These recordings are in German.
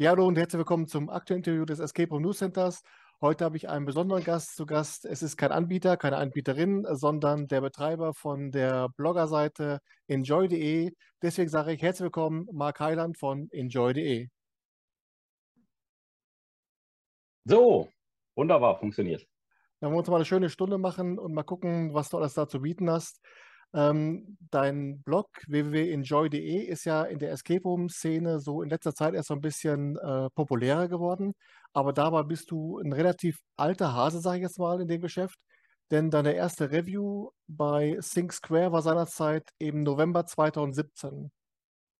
Ja, hallo und herzlich willkommen zum aktuellen Interview des Escape Room News Centers. Heute habe ich einen besonderen Gast zu Gast. Es ist kein Anbieter, keine Anbieterin, sondern der Betreiber von der Bloggerseite enjoy.de. Deswegen sage ich herzlich willkommen, Marc Heiland von enjoy.de. So, wunderbar, funktioniert. Dann wollen wir uns mal eine schöne Stunde machen und mal gucken, was du alles da zu bieten hast. Ähm, dein Blog www.enjoy.de ist ja in der Escape Room-Szene so in letzter Zeit erst so ein bisschen äh, populärer geworden. Aber dabei bist du ein relativ alter Hase, sage ich jetzt mal, in dem Geschäft. Denn deine erste Review bei Think Square war seinerzeit im November 2017.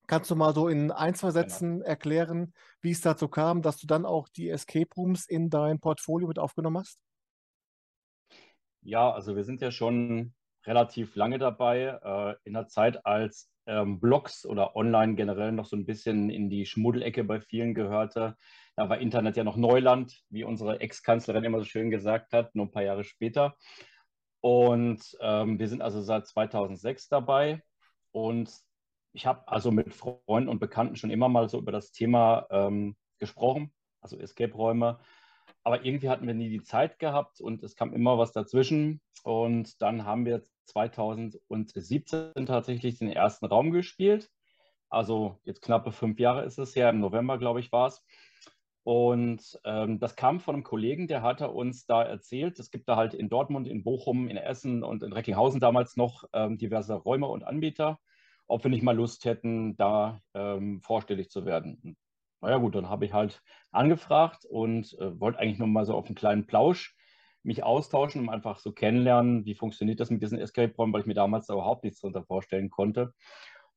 Kannst du mal so in ein, zwei genau. Sätzen genau. erklären, wie es dazu kam, dass du dann auch die Escape Rooms in dein Portfolio mit aufgenommen hast? Ja, also wir sind ja schon relativ lange dabei, äh, in der Zeit, als ähm, Blogs oder online generell noch so ein bisschen in die Schmuddelecke bei vielen gehörte. Da war Internet ja noch Neuland, wie unsere Ex-Kanzlerin immer so schön gesagt hat, nur ein paar Jahre später. Und ähm, wir sind also seit 2006 dabei. Und ich habe also mit Freunden und Bekannten schon immer mal so über das Thema ähm, gesprochen, also Escape-Räume aber irgendwie hatten wir nie die Zeit gehabt und es kam immer was dazwischen. Und dann haben wir 2017 tatsächlich den ersten Raum gespielt. Also jetzt knappe fünf Jahre ist es her, im November, glaube ich, war es. Und ähm, das kam von einem Kollegen, der hatte uns da erzählt, es gibt da halt in Dortmund, in Bochum, in Essen und in Recklinghausen damals noch ähm, diverse Räume und Anbieter, ob wir nicht mal Lust hätten, da ähm, vorstellig zu werden naja gut, dann habe ich halt angefragt und äh, wollte eigentlich nur mal so auf einen kleinen Plausch mich austauschen, um einfach so kennenlernen, wie funktioniert das mit diesen Escape-Räumen, weil ich mir damals da überhaupt nichts darunter vorstellen konnte.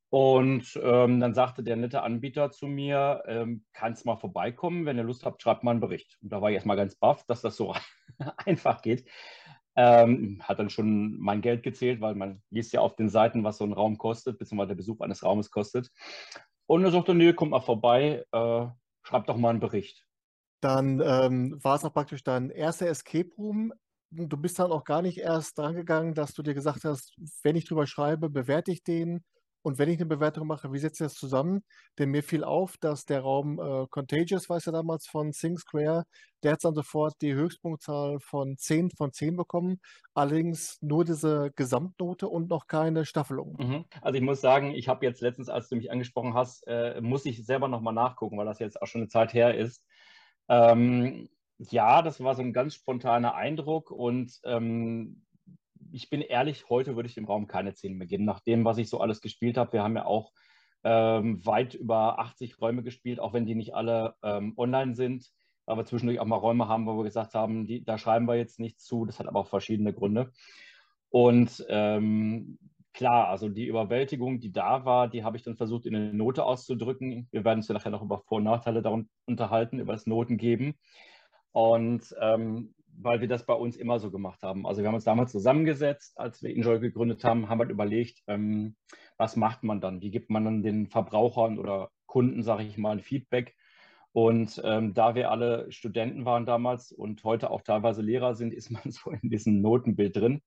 Und ähm, dann sagte der nette Anbieter zu mir, ähm, kannst mal vorbeikommen, wenn ihr Lust habt, schreibt mal einen Bericht. Und da war ich erstmal ganz baff, dass das so einfach geht. Ähm, hat dann schon mein Geld gezählt, weil man liest ja auf den Seiten, was so ein Raum kostet, beziehungsweise der Besuch eines Raumes kostet. Und er sagte, nee, kommt mal vorbei, äh, schreibt doch mal einen Bericht. Dann ähm, war es auch praktisch dein erster Escape Room. Du bist dann auch gar nicht erst dran gegangen, dass du dir gesagt hast, wenn ich drüber schreibe, bewerte ich den und wenn ich eine Bewertung mache, wie setzt ihr das zusammen? Denn mir fiel auf, dass der Raum äh, Contagious, weiß ja damals von Sing Square, der hat dann sofort die Höchstpunktzahl von 10 von 10 bekommen. Allerdings nur diese Gesamtnote und noch keine Staffelung. Mhm. Also ich muss sagen, ich habe jetzt letztens, als du mich angesprochen hast, äh, muss ich selber nochmal nachgucken, weil das jetzt auch schon eine Zeit her ist. Ähm, ja, das war so ein ganz spontaner Eindruck und ähm, ich bin ehrlich, heute würde ich dem Raum keine 10 mehr geben, nach dem, was ich so alles gespielt habe. Wir haben ja auch ähm, weit über 80 Räume gespielt, auch wenn die nicht alle ähm, online sind. Aber zwischendurch auch mal Räume haben, wo wir gesagt haben, die, da schreiben wir jetzt nichts zu. Das hat aber auch verschiedene Gründe. Und ähm, klar, also die Überwältigung, die da war, die habe ich dann versucht in eine Note auszudrücken. Wir werden uns ja nachher noch über Vor- und Nachteile darum unterhalten, über das Notengeben. Und ähm, weil wir das bei uns immer so gemacht haben. Also wir haben uns damals zusammengesetzt, als wir Enjoy gegründet haben, haben halt überlegt, ähm, was macht man dann? Wie gibt man dann den Verbrauchern oder Kunden, sage ich mal, ein Feedback? Und ähm, da wir alle Studenten waren damals und heute auch teilweise Lehrer sind, ist man so in diesem Notenbild drin.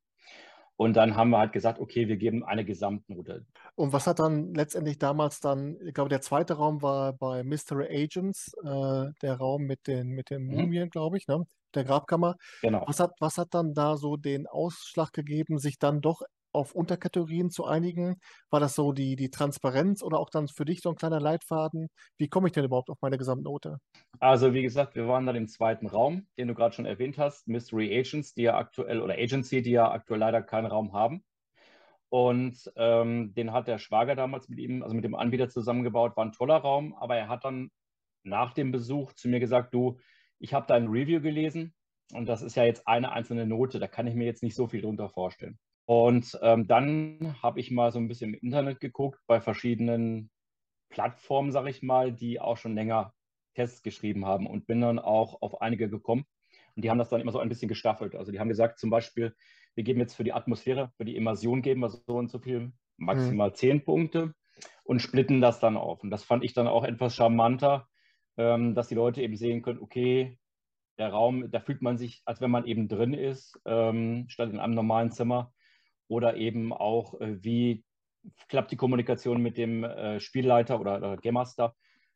Und dann haben wir halt gesagt, okay, wir geben eine Gesamtnote. Und was hat dann letztendlich damals dann, ich glaube, der zweite Raum war bei Mystery Agents, äh, der Raum mit den, mit den mhm. Mumien, glaube ich, ne? der Grabkammer. Genau. Was hat, was hat dann da so den Ausschlag gegeben, sich dann doch auf Unterkategorien zu einigen? War das so die, die Transparenz oder auch dann für dich so ein kleiner Leitfaden? Wie komme ich denn überhaupt auf meine Gesamtnote? Also wie gesagt, wir waren dann im zweiten Raum, den du gerade schon erwähnt hast, Mystery Agents, die ja aktuell, oder Agency, die ja aktuell leider keinen Raum haben. Und ähm, den hat der Schwager damals mit ihm, also mit dem Anbieter zusammengebaut, war ein toller Raum, aber er hat dann nach dem Besuch zu mir gesagt, du, ich habe dein Review gelesen und das ist ja jetzt eine einzelne Note, da kann ich mir jetzt nicht so viel drunter vorstellen. Und ähm, dann habe ich mal so ein bisschen im Internet geguckt, bei verschiedenen Plattformen, sage ich mal, die auch schon länger Tests geschrieben haben und bin dann auch auf einige gekommen. Und die haben das dann immer so ein bisschen gestaffelt. Also die haben gesagt, zum Beispiel, wir geben jetzt für die Atmosphäre, für die Immersion geben wir so und so viel, maximal mhm. zehn Punkte und splitten das dann auf. Und das fand ich dann auch etwas charmanter, ähm, dass die Leute eben sehen können, okay, der Raum, da fühlt man sich, als wenn man eben drin ist, ähm, statt in einem normalen Zimmer oder eben auch, äh, wie klappt die Kommunikation mit dem äh, Spielleiter oder, oder Game Master,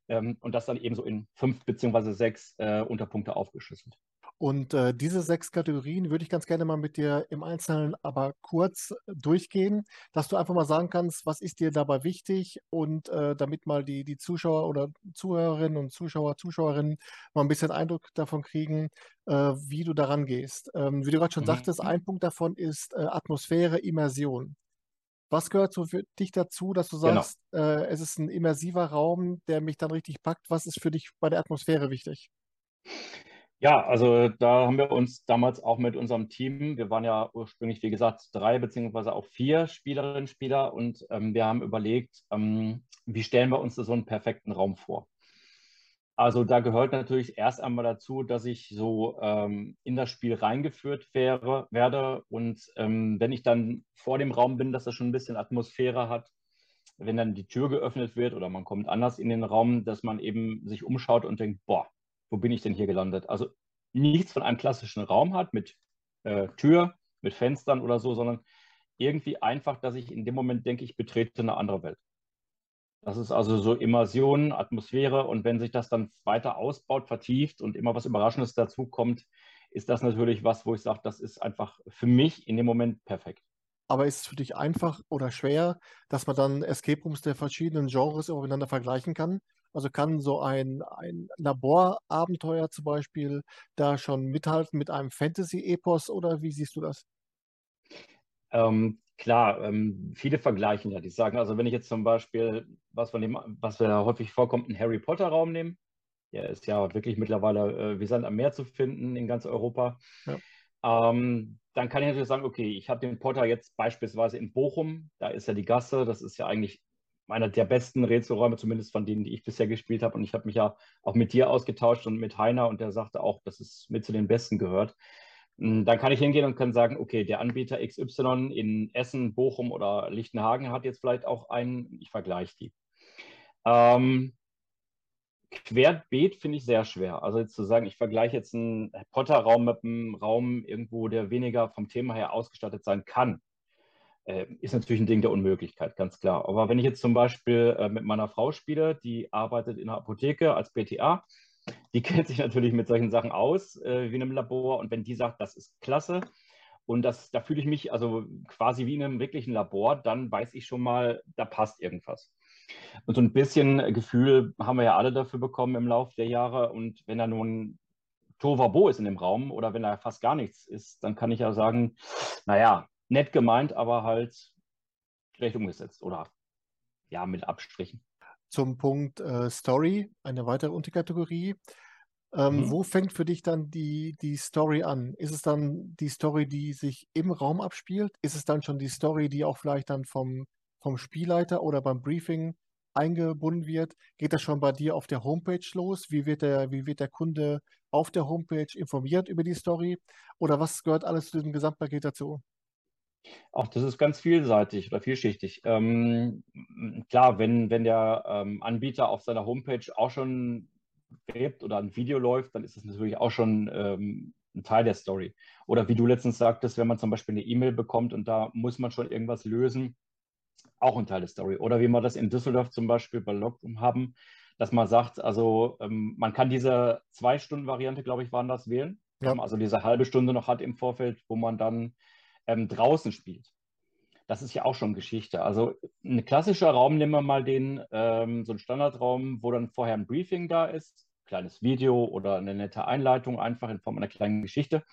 ähm, und das dann eben so in fünf beziehungsweise sechs äh, Unterpunkte aufgeschlüsselt. Und äh, diese sechs Kategorien würde ich ganz gerne mal mit dir im Einzelnen aber kurz durchgehen, dass du einfach mal sagen kannst, was ist dir dabei wichtig und äh, damit mal die, die Zuschauer oder Zuhörerinnen und Zuschauer, Zuschauerinnen mal ein bisschen Eindruck davon kriegen, äh, wie du daran gehst. Ähm, wie du gerade schon mhm. sagtest, ein Punkt davon ist äh, Atmosphäre, Immersion. Was gehört so für dich dazu, dass du genau. sagst, genau. es ist ein immersiver Raum, der mich dann richtig packt? Was ist für dich bei der Atmosphäre wichtig? Ja, also da haben wir uns damals auch mit unserem Team, wir waren ja ursprünglich, wie gesagt, drei beziehungsweise auch vier Spielerinnen, Spieler und ähm, wir haben überlegt, ähm, wie stellen wir uns so einen perfekten Raum vor. Also da gehört natürlich erst einmal dazu, dass ich so ähm, in das Spiel reingeführt wäre, werde und ähm, wenn ich dann vor dem Raum bin, dass er schon ein bisschen Atmosphäre hat, wenn dann die Tür geöffnet wird oder man kommt anders in den Raum, dass man eben sich umschaut und denkt, boah, wo bin ich denn hier gelandet? Also nichts von einem klassischen Raum hat mit äh, Tür, mit Fenstern oder so, sondern irgendwie einfach, dass ich in dem Moment denke, ich betrete eine andere Welt. Das ist also so Immersion, Atmosphäre und wenn sich das dann weiter ausbaut, vertieft und immer was Überraschendes dazukommt, ist das natürlich was, wo ich sage, das ist einfach für mich in dem Moment perfekt. Aber ist es für dich einfach oder schwer, dass man dann Escape Rooms der verschiedenen Genres miteinander vergleichen kann? Also kann so ein, ein Laborabenteuer zum Beispiel da schon mithalten mit einem Fantasy-Epos oder wie siehst du das? Ähm, klar, ähm, viele vergleichen ja. Die sagen, also wenn ich jetzt zum Beispiel, was von dem, was ja häufig vorkommt, einen Harry Potter-Raum nehme, der ist ja wirklich mittlerweile äh, wie Sand am Meer zu finden in ganz Europa. Ja. Ähm, dann kann ich natürlich sagen, okay, ich habe den Potter jetzt beispielsweise in Bochum, da ist ja die Gasse, das ist ja eigentlich einer der besten Rätselräume, zumindest von denen, die ich bisher gespielt habe. Und ich habe mich ja auch mit dir ausgetauscht und mit Heiner und der sagte auch, dass es mit zu den besten gehört. Hm, dann kann ich hingehen und kann sagen, okay, der Anbieter XY in Essen, Bochum oder Lichtenhagen hat jetzt vielleicht auch einen, ich vergleiche die. Ähm, Querbeet finde ich sehr schwer. Also jetzt zu sagen, ich vergleiche jetzt einen Potter-Raum mit einem Raum irgendwo, der weniger vom Thema her ausgestattet sein kann ist natürlich ein Ding der Unmöglichkeit, ganz klar. Aber wenn ich jetzt zum Beispiel äh, mit meiner Frau spiele, die arbeitet in der Apotheke als PTA, die kennt sich natürlich mit solchen Sachen aus, äh, wie in einem Labor. Und wenn die sagt, das ist klasse und das, da fühle ich mich also quasi wie in einem wirklichen Labor, dann weiß ich schon mal, da passt irgendwas. Und so ein bisschen Gefühl haben wir ja alle dafür bekommen im Laufe der Jahre. Und wenn da nun Tovabo ist in dem Raum oder wenn da fast gar nichts ist, dann kann ich ja sagen, naja, nett gemeint, aber halt schlecht umgesetzt oder ja, mit Abstrichen. Zum Punkt äh, Story, eine weitere Unterkategorie. Ähm, mhm. Wo fängt für dich dann die, die Story an? Ist es dann die Story, die sich im Raum abspielt? Ist es dann schon die Story, die auch vielleicht dann vom, vom Spielleiter oder beim Briefing eingebunden wird? Geht das schon bei dir auf der Homepage los? Wie wird der, wie wird der Kunde auf der Homepage informiert über die Story? Oder was gehört alles zu diesem Gesamtpaket dazu? Auch das ist ganz vielseitig oder vielschichtig. Ähm, klar, wenn, wenn der ähm, Anbieter auf seiner Homepage auch schon webt oder ein Video läuft, dann ist das natürlich auch schon ähm, ein Teil der Story. Oder wie du letztens sagtest, wenn man zum Beispiel eine E-Mail bekommt und da muss man schon irgendwas lösen, auch ein Teil der Story. Oder wie wir das in Düsseldorf zum Beispiel bei Logum haben, dass man sagt, also ähm, man kann diese Zwei-Stunden-Variante, glaube ich, waren das wählen. Ja. Also diese halbe Stunde noch hat im Vorfeld, wo man dann ähm, draußen spielt. Das ist ja auch schon Geschichte. Also ein klassischer Raum, nehmen wir mal den, ähm, so ein Standardraum, wo dann vorher ein Briefing da ist, kleines Video oder eine nette Einleitung, einfach in Form einer kleinen Geschichte.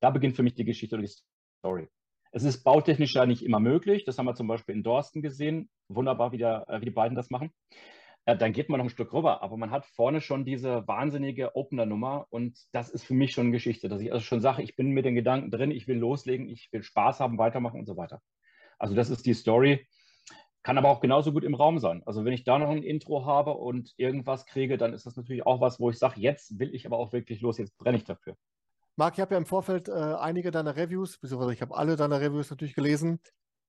Da beginnt für mich die Geschichte oder die Story. Es ist bautechnisch ja nicht immer möglich. Das haben wir zum Beispiel in Dorsten gesehen. Wunderbar, wie, der, äh, wie die beiden das machen äh, dann geht man noch ein Stück rüber. Aber man hat vorne schon diese wahnsinnige Opener-Nummer und das ist für mich schon Geschichte, dass ich also schon sage, ich bin mit den Gedanken drin, ich will loslegen, ich will Spaß haben, weitermachen und so weiter. Also das ist die Story. Kann aber auch genauso gut im Raum sein. Also wenn ich da noch ein Intro habe und irgendwas kriege, dann ist das natürlich auch was, wo ich sage, jetzt will ich aber auch wirklich los, jetzt brenne ich dafür. Marc, ich habe ja im Vorfeld äh, einige deiner Reviews, beziehungsweise ich habe alle deiner Reviews natürlich gelesen.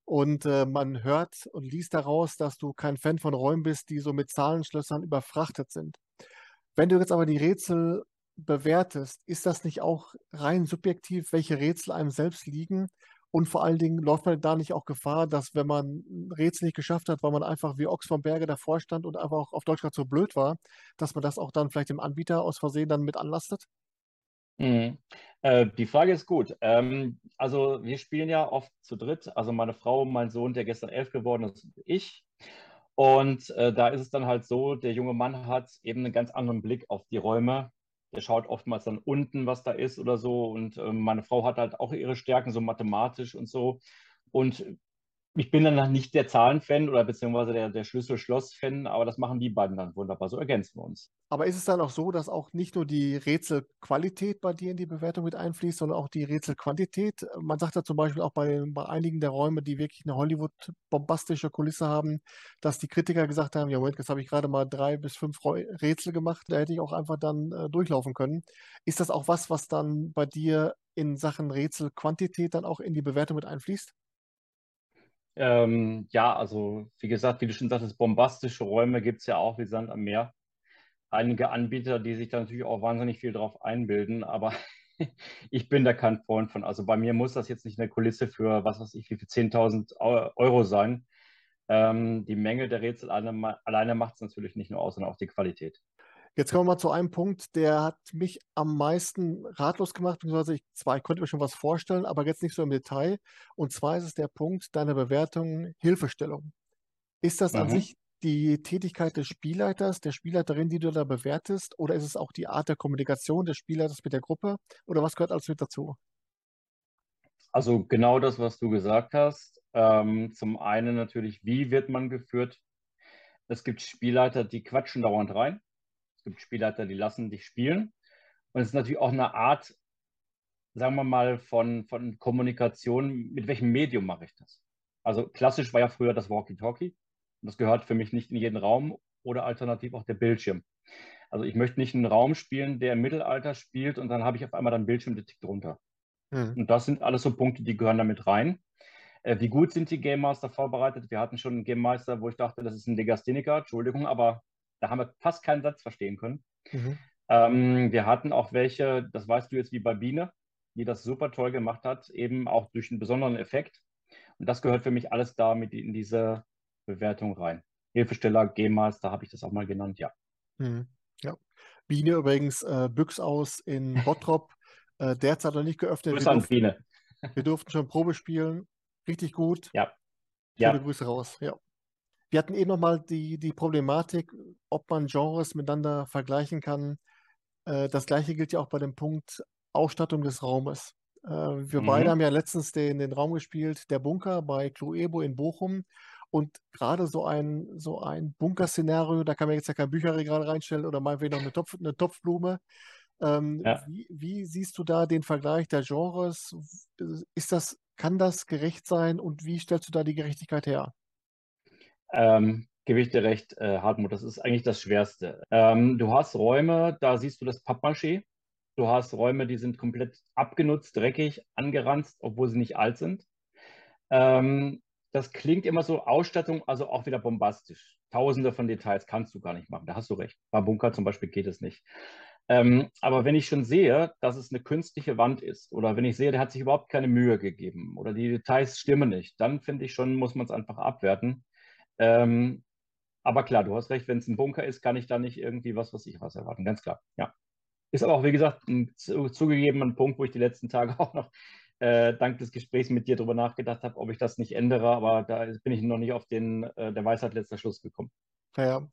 Und äh, man hört und liest daraus, dass du kein Fan von Räumen bist, die so mit Zahlenschlössern überfrachtet sind. Wenn du jetzt aber die Rätsel bewertest, ist das nicht auch rein subjektiv, welche Rätsel einem selbst liegen? Und vor allen Dingen läuft man da nicht auch Gefahr, dass wenn man ein Rätsel nicht geschafft hat, weil man einfach wie Ochs vom Berge davor stand und einfach auch auf Deutsch gerade so blöd war, dass man das auch dann vielleicht dem Anbieter aus Versehen dann mit anlastet? Mhm. Äh, die Frage ist gut. Ähm, also wir spielen ja oft zu dritt. Also meine Frau, mein Sohn, der gestern elf geworden ist, ich. Und äh, da ist es dann halt so, der junge Mann hat eben einen ganz anderen Blick auf die Räume. Der schaut oftmals dann unten, was da ist oder so. Und äh, meine Frau hat halt auch ihre Stärken, so mathematisch und so. Und ich bin dann nicht der Zahlenfan oder beziehungsweise der, der Schlüssel-Schloss-Fan, aber das machen die beiden dann wunderbar. So ergänzen wir uns. Aber ist es dann auch so, dass auch nicht nur die Rätselqualität bei dir in die Bewertung mit einfließt, sondern auch die Rätselquantität? Man sagt ja zum Beispiel auch bei, bei einigen der Räume, die wirklich eine Hollywood-bombastische Kulisse haben, dass die Kritiker gesagt haben, ja Moment, jetzt habe ich gerade mal drei bis fünf Rätsel gemacht, da hätte ich auch einfach dann äh, durchlaufen können. Ist das auch was, was dann bei dir in Sachen Rätselquantität dann auch in die Bewertung mit einfließt? Ähm, ja, also wie gesagt, wie du schon sagtest, bombastische Räume gibt es ja auch wie Sand am Meer. Einige Anbieter, die sich da natürlich auch wahnsinnig viel drauf einbilden, aber ich bin da kein Freund von. Also bei mir muss das jetzt nicht eine Kulisse für, was weiß ich, wie viel 10.000 Euro sein. Ähm, die Menge der Rätsel alleine, alleine macht es natürlich nicht nur aus, sondern auch die Qualität. Jetzt kommen wir mal zu einem Punkt, der hat mich am meisten ratlos gemacht, beziehungsweise ich, zwar, ich konnte mir schon was vorstellen, aber jetzt nicht so im Detail. Und zwar ist es der Punkt deiner Bewertung Hilfestellung. Ist das mhm. an sich die Tätigkeit des Spielleiters, der Spielleiterin, die du da bewertest, oder ist es auch die Art der Kommunikation des Spielleiters mit der Gruppe? Oder was gehört alles mit dazu? Also genau das, was du gesagt hast. Ähm, zum einen natürlich, wie wird man geführt? Es gibt Spielleiter, die quatschen dauernd rein. Es gibt Spielleiter, die lassen dich spielen. Und es ist natürlich auch eine Art, sagen wir mal, von, von Kommunikation, mit welchem Medium mache ich das? Also klassisch war ja früher das Walkie-Talkie. Und das gehört für mich nicht in jeden Raum oder alternativ auch der Bildschirm. Also ich möchte nicht einen Raum spielen, der im Mittelalter spielt und dann habe ich auf einmal dann Bildschirm, der tickt drunter. Mhm. Und das sind alles so Punkte, die gehören damit rein. Äh, wie gut sind die Game Master vorbereitet? Wir hatten schon einen Game Master, wo ich dachte, das ist ein Legastheniker, Entschuldigung, aber da haben wir fast keinen Satz verstehen können. Mhm. Ähm, wir hatten auch welche, das weißt du jetzt wie bei Biene, die das super toll gemacht hat, eben auch durch einen besonderen Effekt. Und das gehört für mich alles da mit in diese Bewertung rein. Hilfesteller, G-Master habe ich das auch mal genannt, ja. Mhm. Ja. Biene übrigens, äh, Büchs aus in Bottrop, äh, derzeit noch nicht geöffnet. Grüße an Biene. wir durften schon Probe spielen. Richtig gut. Ja. Viele ja. Grüße raus. Ja. Wir hatten eben nochmal die, die Problematik, ob man Genres miteinander vergleichen kann. Äh, das gleiche gilt ja auch bei dem Punkt Ausstattung des Raumes. Äh, wir mhm. beide haben ja letztens den, den Raum gespielt, der Bunker bei Cluebo in Bochum. Und gerade so ein, so ein Bunker-Szenario, da kann man jetzt ja kein Bücherregal reinstellen oder meinetwegen noch eine, Topf, eine Topfblume. Ähm, ja. wie, wie, siehst du da den Vergleich der Genres? Ist das, kann das gerecht sein und wie stellst du da die Gerechtigkeit her? Ähm, gebe ich dir recht, äh, Hartmut, das ist eigentlich das Schwerste. Ähm, du hast Räume, da siehst du das Pappmaché. Du hast Räume, die sind komplett abgenutzt, dreckig, angeranzt, obwohl sie nicht alt sind. Ähm, das klingt immer so Ausstattung, also auch wieder bombastisch. Tausende von Details kannst du gar nicht machen. Da hast du recht. Bei Bunker zum Beispiel geht es nicht. Ähm, aber wenn ich schon sehe, dass es eine künstliche Wand ist, oder wenn ich sehe, der hat sich überhaupt keine Mühe gegeben, oder die Details stimmen nicht, dann finde ich schon, muss man es einfach abwerten. Ähm, aber klar, du hast recht, wenn es ein Bunker ist, kann ich da nicht irgendwie was, was ich was erwarten. Ganz klar, ja. Ist aber auch, wie gesagt, ein zugegebener Punkt, wo ich die letzten Tage auch noch äh, dank des Gesprächs mit dir darüber nachgedacht habe, ob ich das nicht ändere. Aber da bin ich noch nicht auf den äh, der Weisheit letzter Schluss gekommen. Ja,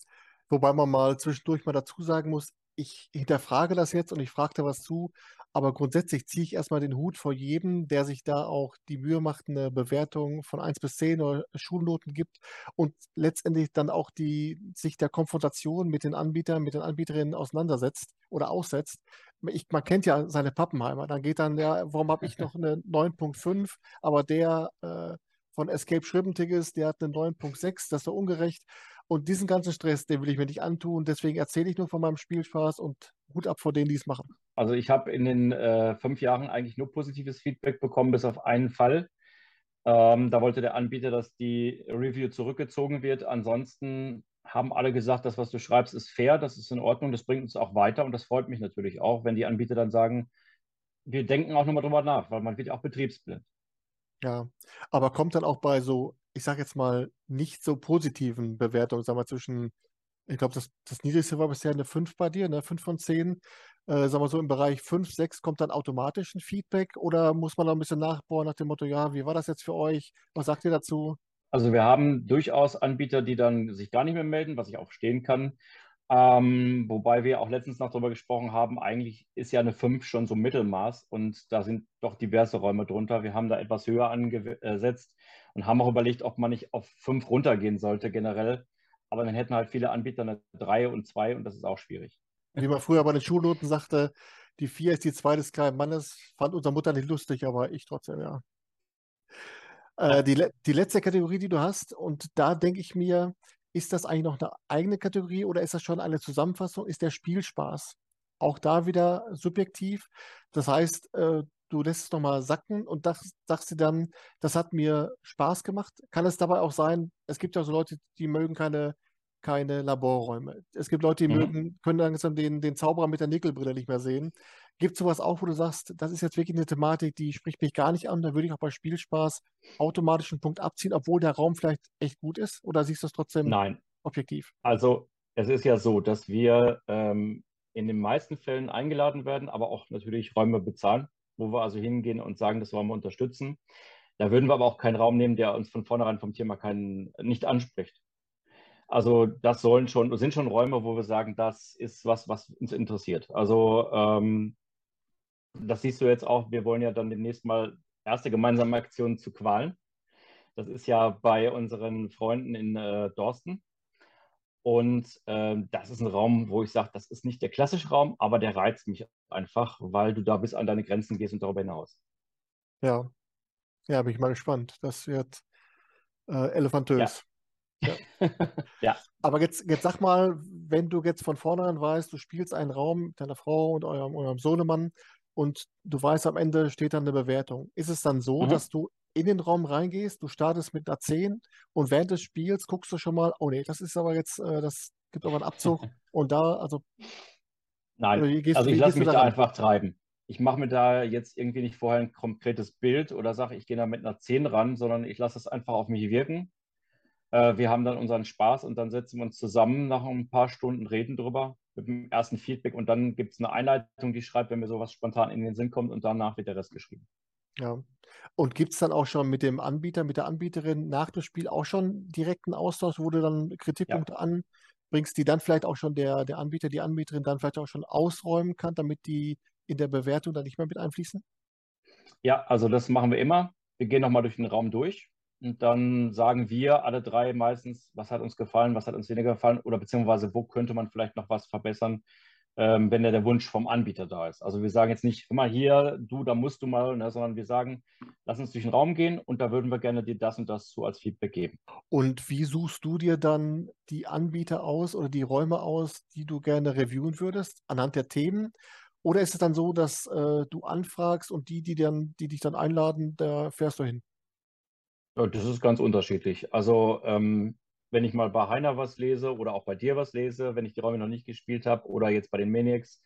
wobei man mal zwischendurch mal dazu sagen muss, ich hinterfrage das jetzt und ich frage da was zu, aber grundsätzlich ziehe ich erstmal den Hut vor jedem, der sich da auch die Mühe macht, eine Bewertung von 1 bis 10 oder Schulnoten gibt und letztendlich dann auch die, sich der Konfrontation mit den Anbietern, mit den Anbieterinnen auseinandersetzt oder aussetzt. Ich, man kennt ja seine Pappenheimer. Dann geht dann, ja, warum habe ich noch eine 9.5, aber der äh, von Escape Schribbentickets, der hat eine 9.6, das ist doch ungerecht. Und diesen ganzen Stress, den will ich mir nicht antun. Deswegen erzähle ich nur von meinem Spielspaß und Hut ab vor denen, die es machen. Also ich habe in den äh, fünf Jahren eigentlich nur positives Feedback bekommen, bis auf einen Fall. Ähm, da wollte der Anbieter, dass die Review zurückgezogen wird. Ansonsten haben alle gesagt, das, was du schreibst, ist fair, das ist in Ordnung, das bringt uns auch weiter und das freut mich natürlich auch, wenn die Anbieter dann sagen, wir denken auch nochmal drüber nach, weil man wird ja auch betriebsblind. Ja, aber kommt dann auch bei so, ich sage jetzt mal, nicht so positiven Bewertungen, sagen wir zwischen, ich glaube, das, das niedrigste war bisher eine 5 bei dir, ne? 5 von 10. Äh, sagen wir so, im Bereich 5, 6 kommt dann automatisch ein Feedback oder muss man da ein bisschen nachbohren nach dem Motto, ja, wie war das jetzt für euch? Was sagt ihr dazu? Also wir haben durchaus Anbieter, die dann sich gar nicht mehr melden, was ich auch verstehen kann. Ähm, wobei wir auch letztens noch darüber gesprochen haben, eigentlich ist ja eine 5 schon so Mittelmaß und da sind doch diverse Räume drunter. Wir haben da etwas höher angesetzt und haben auch überlegt, ob man nicht auf 5 runtergehen sollte generell. Aber dann hätten halt viele Anbieter eine 3 und 2 und das ist auch schwierig. Wie man früher bei den Schulnoten sagte, die 4 ist die 2 des kleinen Mannes, fand unsere Mutter nicht lustig, aber ich trotzdem, ja. Äh, die, die letzte Kategorie, die du hast, und da denke ich mir, ist das eigentlich noch eine eigene Kategorie oder ist das schon eine Zusammenfassung? Ist der Spielspaß auch da wieder subjektiv? Das heißt, äh, du lässt es nochmal sacken und sagst, sagst dir dann, das hat mir Spaß gemacht. Kann es dabei auch sein, es gibt ja so Leute, die mögen keine, keine Laborräume. Es gibt Leute, die mhm. mögen, können langsam den, den Zauberer mit der Nickelbrille nicht mehr sehen. Gibt es sowas auch, wo du sagst, das ist jetzt wirklich eine Thematik, die spricht mich gar nicht an, da würde ich auch bei Spielspaß automatisch einen Punkt abziehen, obwohl der Raum vielleicht echt gut ist? Oder siehst du es trotzdem Nein. objektiv? Also es ist ja so, dass wir ähm, in den meisten Fällen eingeladen werden, aber auch natürlich Räume bezahlen, wo wir also hingehen und sagen, das wollen wir unterstützen. Da würden wir aber auch keinen Raum nehmen, der uns von vornherein vom Thema keinen, nicht anspricht. Also das sollen schon, sind schon Räume, wo wir sagen, das ist was, was uns interessiert. Also ähm, das siehst du jetzt auch, wir wollen ja dann demnächst mal erste gemeinsame Aktionen zu Qualen. Das ist ja bei unseren Freunden in äh, Dorsten. Und äh, das ist ein Raum, wo ich sage, das ist nicht der klassische Raum, aber der reizt mich einfach, weil du da bis an deine Grenzen gehst und darüber hinaus. Ja, ja, bin ich mal gespannt. Das wird äh, elefantös. Ja. Ja. ja. Aber jetzt, jetzt sag mal, wenn du jetzt von vornherein weißt, du spielst einen Raum mit deiner Frau und eurem, eurem Sohnemann und du weißt, am Ende steht dann eine Bewertung. Ist es dann so, mhm. dass du in den Raum reingehst, du startest mit einer 10 und während des Spiels guckst du schon mal, oh nee, das ist aber jetzt, äh, das gibt aber einen Abzug und da, also. Nein, gehst, also ich lasse mich da, da einfach treiben. Ich mache mir da jetzt irgendwie nicht vorher ein konkretes Bild oder sage, ich gehe da mit einer 10 ran, sondern ich lasse es einfach auf mich wirken. Äh, wir haben dann unseren Spaß und dann setzen wir uns zusammen nach ein paar Stunden, reden drüber mit dem ersten Feedback und dann gibt es eine Einleitung, die schreibt, wenn mir sowas spontan in den Sinn kommt und danach wird der Rest geschrieben. Ja. Und gibt es dann auch schon mit dem Anbieter, mit der Anbieterin nach dem Spiel auch schon direkten Austausch, wo du dann Kritikpunkte ja. anbringst, die dann vielleicht auch schon der, der Anbieter, die Anbieterin dann vielleicht auch schon ausräumen kann, damit die in der Bewertung dann nicht mehr mit einfließen? Ja, also das machen wir immer. Wir gehen nochmal durch den Raum durch und dann sagen wir alle drei meistens, was hat uns gefallen, was hat uns weniger gefallen oder beziehungsweise wo könnte man vielleicht noch was verbessern, ähm, wenn der, der Wunsch vom Anbieter da ist. Also wir sagen jetzt nicht, immer hier, du, da musst du mal, ne, sondern wir sagen, lass uns durch den Raum gehen und da würden wir gerne dir das und das so als Feedback geben. Und wie suchst du dir dann die Anbieter aus oder die Räume aus, die du gerne reviewen würdest, anhand der Themen? Oder ist es dann so, dass äh, du anfragst und die, die, dann, die dich dann einladen, da fährst du hin? Das ist ganz unterschiedlich. Also ähm, wenn ich mal bei Heiner was lese oder auch bei dir was lese, wenn ich die Räume noch nicht gespielt habe oder jetzt bei den Maniacs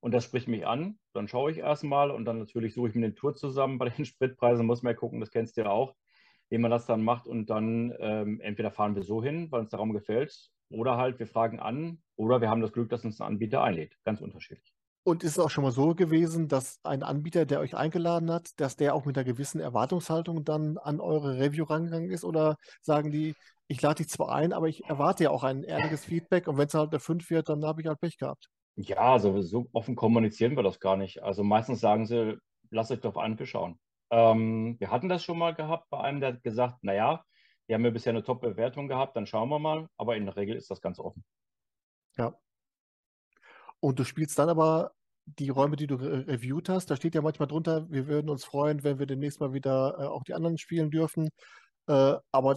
und das spricht mich an, dann schaue ich erstmal und dann natürlich suche ich mir eine Tour zusammen. Bei den Spritpreisen muss man ja gucken, das kennst du ja auch, wie man das dann macht und dann ähm, entweder fahren wir so hin, weil uns der Raum gefällt oder halt wir fragen an oder wir haben das Glück, dass uns ein Anbieter einlädt. Ganz unterschiedlich. Und ist es auch schon mal so gewesen, dass ein Anbieter, der euch eingeladen hat, dass der auch mit einer gewissen Erwartungshaltung dann an eure Review rangegangen ist? Oder sagen die, ich lade dich zwar ein, aber ich erwarte ja auch ein ehrliches Feedback und wenn es halt eine 5 wird, dann habe ich halt Pech gehabt. Ja, also so offen kommunizieren wir das gar nicht. Also meistens sagen sie, lasst euch doch an, wir schauen. Ähm, wir hatten das schon mal gehabt bei einem, der hat gesagt, naja, wir haben ja bisher eine Top-Bewertung gehabt, dann schauen wir mal. Aber in der Regel ist das ganz offen. Ja, und du spielst dann aber die Räume, die du re reviewt hast, da steht ja manchmal drunter, wir würden uns freuen, wenn wir demnächst mal wieder äh, auch die anderen spielen dürfen. Äh, aber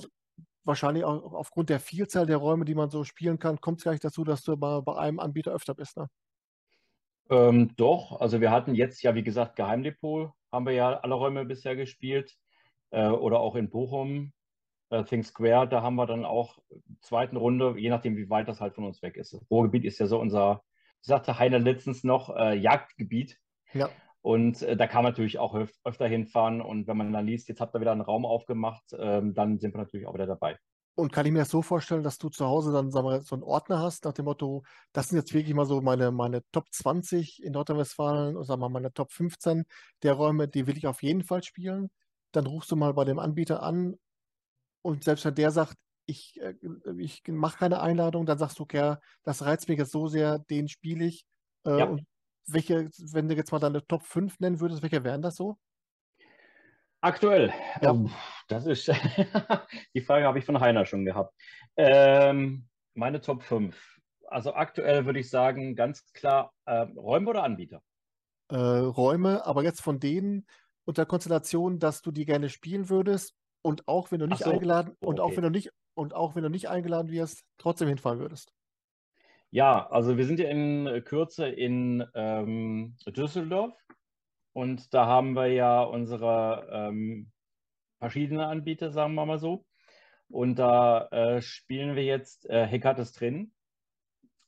wahrscheinlich auch aufgrund der Vielzahl der Räume, die man so spielen kann, kommt es gar nicht dazu, dass du bei, bei einem Anbieter öfter bist, ne? Ähm, doch, also wir hatten jetzt ja, wie gesagt, Geheimdepot, haben wir ja alle Räume bisher gespielt. Äh, oder auch in Bochum, äh, Think Square, da haben wir dann auch zweiten Runde, je nachdem, wie weit das halt von uns weg ist. Ruhrgebiet ist ja so unser sagte Heiner letztens noch, äh, Jagdgebiet. Ja. Und äh, da kann man natürlich auch öf öfter hinfahren. Und wenn man dann liest, jetzt habt ihr wieder einen Raum aufgemacht, ähm, dann sind wir natürlich auch wieder dabei. Und kann ich mir das so vorstellen, dass du zu Hause dann wir, so einen Ordner hast, nach dem Motto, das sind jetzt wirklich mal so meine, meine Top 20 in Nordrhein-Westfalen oder sagen wir mal meine Top 15 der Räume, die will ich auf jeden Fall spielen. Dann rufst du mal bei dem Anbieter an und selbst wenn der sagt, ich, äh, ich mache keine Einladung, dann sagst du, okay, das reizt mich jetzt so sehr, den spiele ich. Äh, Ja. und welche, wenn du jetzt mal deine Top 5 nennen würdest, welche wären das so? Aktuell, Ja. ähm, das ist, die Frage habe ich von Heiner schon gehabt. Ähm, meine Top 5. Also aktuell würde ich sagen, ganz klar, äh, Räume oder Anbieter? Äh, Räume, aber jetzt von denen unter Konstellation, dass du die gerne spielen würdest und auch wenn du nicht so, eingeladen und auch okay. wenn du nicht und auch wenn du nicht eingeladen wirst, trotzdem hinfahren würdest. Ja, also wir sind ja in Kürze in ähm, Düsseldorf und da haben wir ja unsere ähm, verschiedene Anbieter, sagen wir mal so. Und da äh, spielen wir jetzt äh, Hekates drin.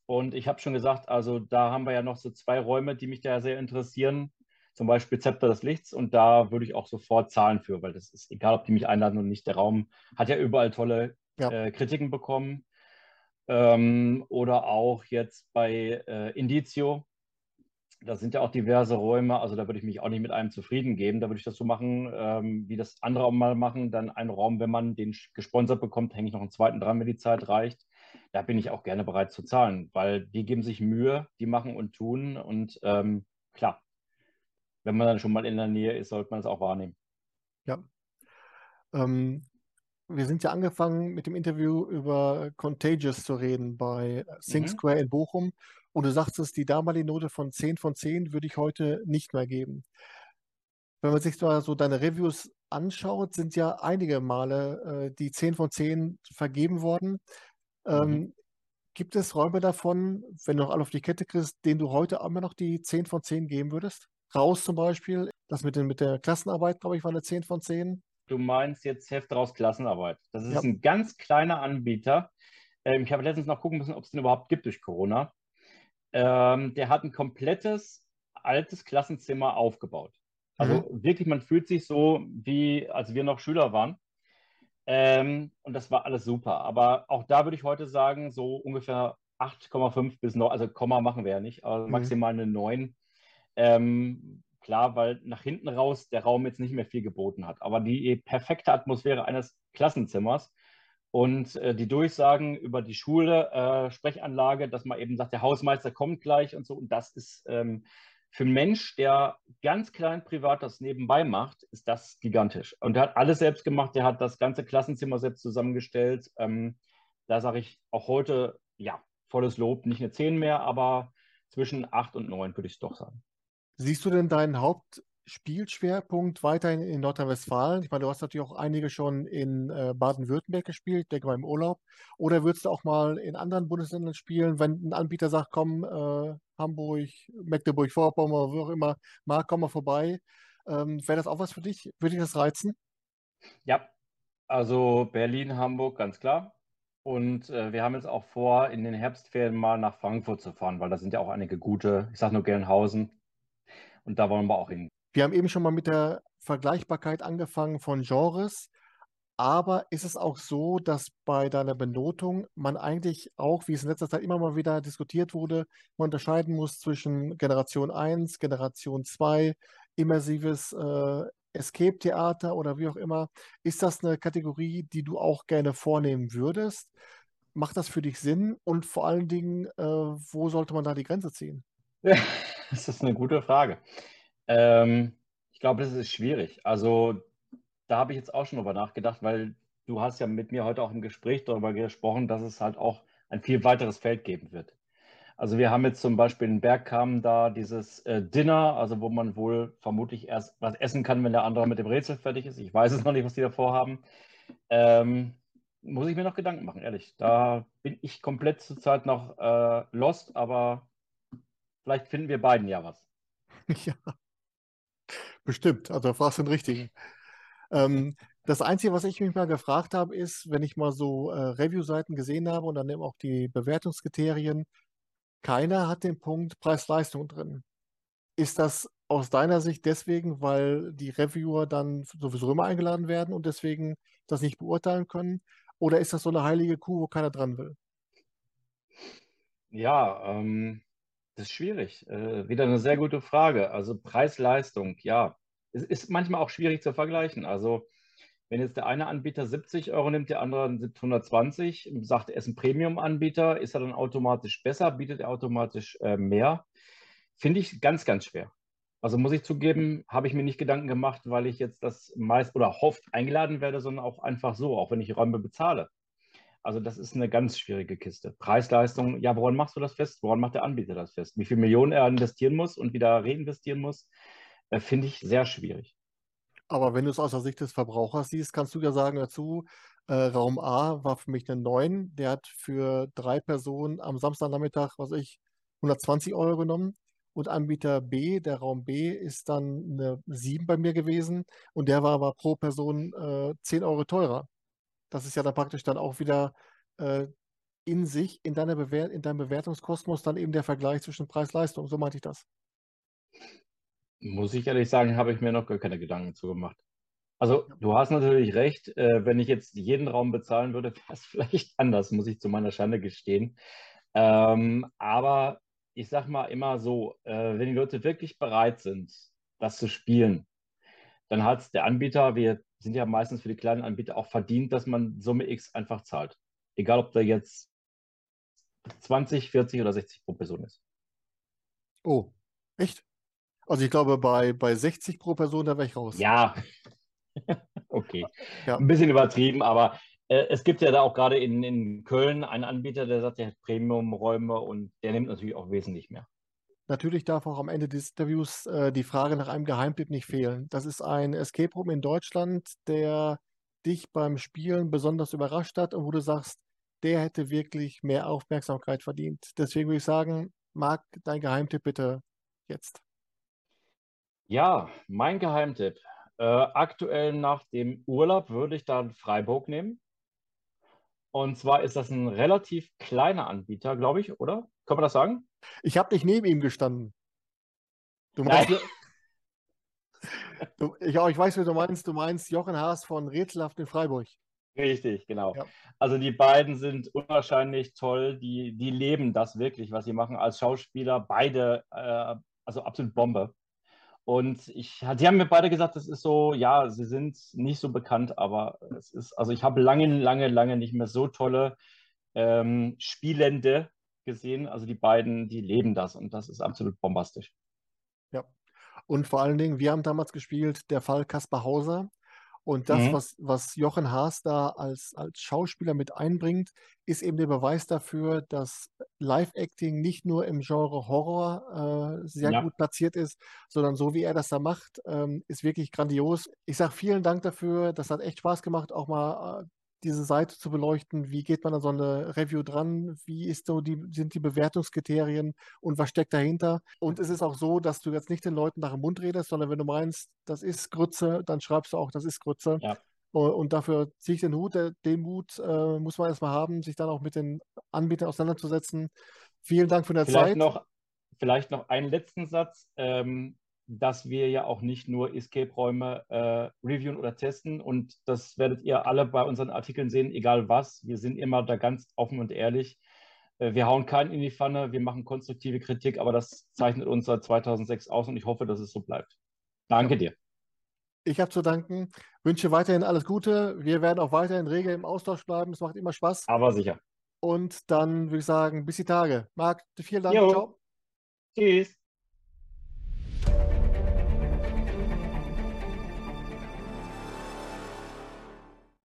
Und ich habe schon gesagt, also da haben wir ja noch so zwei Räume, die mich da sehr interessieren. Zum Beispiel Zepter des Lichts. Und da würde ich auch sofort zahlen für, weil das ist egal, ob die mich einladen oder nicht. Der Raum hat ja überall tolle Ja. äh, Kritiken bekommen. Ähm, oder auch jetzt bei äh, Indizio. Da sind ja auch diverse Räume, also da würde ich mich auch nicht mit einem zufrieden geben. Da würde ich das so machen, ähm, wie das andere auch mal machen. Dann einen Raum, wenn man den gesponsert bekommt, hänge ich noch einen zweiten dran, wenn die Zeit reicht. Da bin ich auch gerne bereit zu zahlen, weil die geben sich Mühe, die machen und tun. Und ähm, klar, wenn man dann schon mal in der Nähe ist, sollte man es auch wahrnehmen. Ja. Ähm, wir sind ja angefangen mit dem Interview über Contagious zu reden bei Think Mhm. Square in Bochum. Und du sagtest, die damalige Note von 10 von 10 würde ich heute nicht mehr geben. Wenn man sich mal so deine Reviews anschaut, sind ja einige Male äh, die 10 von 10 vergeben worden. Ähm, Mhm. gibt es Räume davon, wenn du noch alle auf die Kette kriegst, denen du heute immer noch die 10 von 10 geben würdest? Raus zum Beispiel, das mit, den, mit der Klassenarbeit, glaube ich, war eine 10 von 10. Du meinst jetzt Heft raus Klassenarbeit. Das ist Ja. ein ganz kleiner Anbieter. Ähm, ich habe letztens noch gucken müssen, ob es den überhaupt gibt durch Corona. Ähm, der hat ein komplettes altes Klassenzimmer aufgebaut. Also wirklich, man fühlt sich so, wie als wir noch Schüler waren. Ähm, und das war alles super. Aber auch da würde ich heute sagen, so ungefähr 8,5 bis 9, also Komma machen wir ja nicht, aber Mhm. maximal eine 9. Ähm, klar, weil nach hinten raus der Raum jetzt nicht mehr viel geboten hat. Aber die perfekte Atmosphäre eines Klassenzimmers und äh, die Durchsagen über die Schule, äh, Sprechanlage, dass man eben sagt, der Hausmeister kommt gleich und so. Und das ist ähm, für einen Mensch, der ganz klein privat das nebenbei macht, ist das gigantisch. Und er hat alles selbst gemacht. Der hat das ganze Klassenzimmer selbst zusammengestellt. Ähm, da sage ich auch heute, ja, volles Lob, nicht eine 10 mehr, aber zwischen 8 und 9 würde ich es doch sagen. Siehst du denn deinen Hauptspielschwerpunkt weiterhin in Nordrhein-Westfalen? Ich meine, du hast natürlich auch einige schon in äh, Baden-Württemberg gespielt, denke mal im Urlaub. Oder würdest du auch mal in anderen Bundesländern spielen, wenn ein Anbieter sagt, komm, äh, Hamburg, Mecklenburg-Vorpommern, wo auch immer, Marc, komm mal vorbei. Ähm, Wäre das auch was für dich? Würde dich das reizen? Ja, also Berlin, Hamburg, ganz klar. Und äh, wir haben jetzt auch vor, in den Herbstferien mal nach Frankfurt zu fahren, weil da sind ja auch einige gute, ich sage nur Gelnhausen. Und da wollen wir auch hin. Wir haben eben schon mal mit der Vergleichbarkeit angefangen von Genres. Aber ist es auch so, dass bei deiner Benotung man eigentlich auch, wie es in letzter Zeit immer mal wieder diskutiert wurde, man unterscheiden muss zwischen Generation 1, Generation 2, immersives äh, Escape-Theater oder wie auch immer. Ist das eine Kategorie, die du auch gerne vornehmen würdest? Macht das für dich Sinn? Und vor allen Dingen, äh, wo sollte man da die Grenze ziehen? Das ist eine gute Frage. Ähm, ich glaube, das ist schwierig. Also da habe ich jetzt auch schon drüber nachgedacht, weil du hast ja mit mir heute auch im Gespräch darüber gesprochen, dass es halt auch ein viel weiteres Feld geben wird. Also wir haben jetzt zum Beispiel in Bergkamen da dieses äh, Dinner, also wo man wohl vermutlich erst was essen kann, wenn der andere mit dem Rätsel fertig ist. Ich weiß es noch nicht, was die da vorhaben. Ähm, muss ich mir noch Gedanken machen, ehrlich. Da bin ich komplett zurzeit noch äh, lost, aber vielleicht finden wir beiden ja was. Ja, bestimmt. Also fragst du den Richtigen. Ähm, das Einzige, was ich mich mal gefragt habe, ist, wenn ich mal so äh, Review-Seiten gesehen habe und dann eben auch die Bewertungskriterien, keiner hat den Punkt Preis-Leistung drin. Ist das aus deiner Sicht deswegen, weil die Reviewer dann sowieso immer eingeladen werden und deswegen das nicht beurteilen können? Oder ist das so eine heilige Kuh, wo keiner dran will? Ja, ähm, das ist schwierig. Äh, wieder eine sehr gute Frage. Also Preis-Leistung, ja. Es ist manchmal auch schwierig zu vergleichen. Also wenn jetzt der eine Anbieter 70 Euro nimmt, der andere 120, sagt, er ist ein Premium-Anbieter, ist er dann automatisch besser, bietet er automatisch äh, mehr? Finde ich ganz, ganz schwer. Also muss ich zugeben, habe ich mir nicht Gedanken gemacht, weil ich jetzt das meist oder hofft eingeladen werde, sondern auch einfach so, auch wenn ich Räume bezahle. Also das ist eine ganz schwierige Kiste. Preis-Leistung, ja, woran machst du das fest? Woran macht der Anbieter das fest? Wie viel Millionen er investieren muss und wieder reinvestieren muss, äh, finde ich sehr schwierig. Aber wenn du es aus der Sicht des Verbrauchers siehst, kannst du ja sagen dazu, äh, Raum A war für mich eine 9, der hat für drei Personen am Samstagnachmittag, was ich, 120 Euro genommen. Und Anbieter B, der Raum B, ist dann eine 7 bei mir gewesen und der war aber pro Person äh, 10 Euro teurer. Das ist ja dann praktisch dann auch wieder äh, in sich, in, deiner Bewer in deinem Bewertungskosmos, dann eben der Vergleich zwischen Preis-Leistung. So meinte ich das. Muss ich ehrlich sagen, habe ich mir noch gar keine Gedanken zu gemacht. Also, du hast natürlich recht, äh, wenn ich jetzt jeden Raum bezahlen würde, wäre es vielleicht anders, muss ich zu meiner Schande gestehen. Ähm, aber ich sage mal immer so, äh, wenn die Leute wirklich bereit sind, das zu spielen, dann hat der Anbieter, wir sind ja meistens für die kleinen Anbieter auch verdient, dass man Summe X einfach zahlt. Egal, ob da jetzt 20, 40 oder 60 pro Person ist. Oh, echt? Also ich glaube, bei, bei 60 pro Person, da wäre ich raus. Ja, okay. Ja. Ein bisschen übertrieben, aber äh, es gibt ja da auch gerade in, in Köln einen Anbieter, der sagt, der hat Premium-Räume und der nimmt natürlich auch wesentlich mehr. Natürlich darf auch am Ende des Interviews äh, die Frage nach einem Geheimtipp nicht fehlen. Das ist ein Escape Room in Deutschland, der dich beim Spielen besonders überrascht hat und wo du sagst, der hätte wirklich mehr Aufmerksamkeit verdient. Deswegen würde ich sagen, Marc, dein Geheimtipp bitte jetzt. Ja, mein Geheimtipp. Äh, aktuell nach dem Urlaub würde ich dann Freiburg nehmen. Und zwar ist das ein relativ kleiner Anbieter, glaube ich, oder? Kann man das sagen? Ich habe nicht neben ihm gestanden. Du meinst, du, ich, ich weiß, wie du meinst. Du meinst Jochen Haas von Rätselhaft in Freiburg. Richtig, genau. Ja. Also die beiden sind unwahrscheinlich toll. Die, die leben das wirklich, was sie machen als Schauspieler. Beide, äh, also absolut Bombe. Und ich, die haben mir beide gesagt, das ist so, ja, sie sind nicht so bekannt, aber es ist, also ich habe lange, lange, lange nicht mehr so tolle ähm, Spielende gesehen. Also die beiden, die leben das und das ist absolut bombastisch. Ja. Und vor allen Dingen, wir haben damals gespielt, der Fall Kaspar Hauser. Und das, mhm. was, was Jochen Haas da als, als Schauspieler mit einbringt, ist eben der Beweis dafür, dass Live-Acting nicht nur im Genre Horror äh, sehr ja. gut platziert ist, sondern so wie er das da macht, ähm, ist wirklich grandios. Ich sage vielen Dank dafür. Das hat echt Spaß gemacht, auch mal äh, diese Seite zu beleuchten. Wie geht man an so eine Review dran? Wie ist so die, sind die Bewertungskriterien und was steckt dahinter? Und es ist auch so, dass du jetzt nicht den Leuten nach dem Mund redest, sondern wenn du meinst, das ist Grütze, dann schreibst du auch, das ist Grütze. Ja. Und dafür ziehe ich den Hut, den Mut äh, muss man erstmal haben, sich dann auch mit den Anbietern auseinanderzusetzen. Vielen Dank für deine vielleicht Zeit. Noch, vielleicht noch einen letzten Satz. Ähm, dass wir ja auch nicht nur Escape-Räume äh, reviewen oder testen. Und das werdet ihr alle bei unseren Artikeln sehen, egal was. Wir sind immer da ganz offen und ehrlich. Äh, wir hauen keinen in die Pfanne, wir machen konstruktive Kritik, aber das zeichnet uns seit 2006 aus und ich hoffe, dass es so bleibt. Danke ja. dir. Ich habe zu danken. Wünsche weiterhin alles Gute. Wir werden auch weiterhin rege im Austausch bleiben. Es macht immer Spaß. Aber sicher. Und dann würde ich sagen, bis die Tage. Marc, vielen Dank. Jo. Ciao. Tschüss.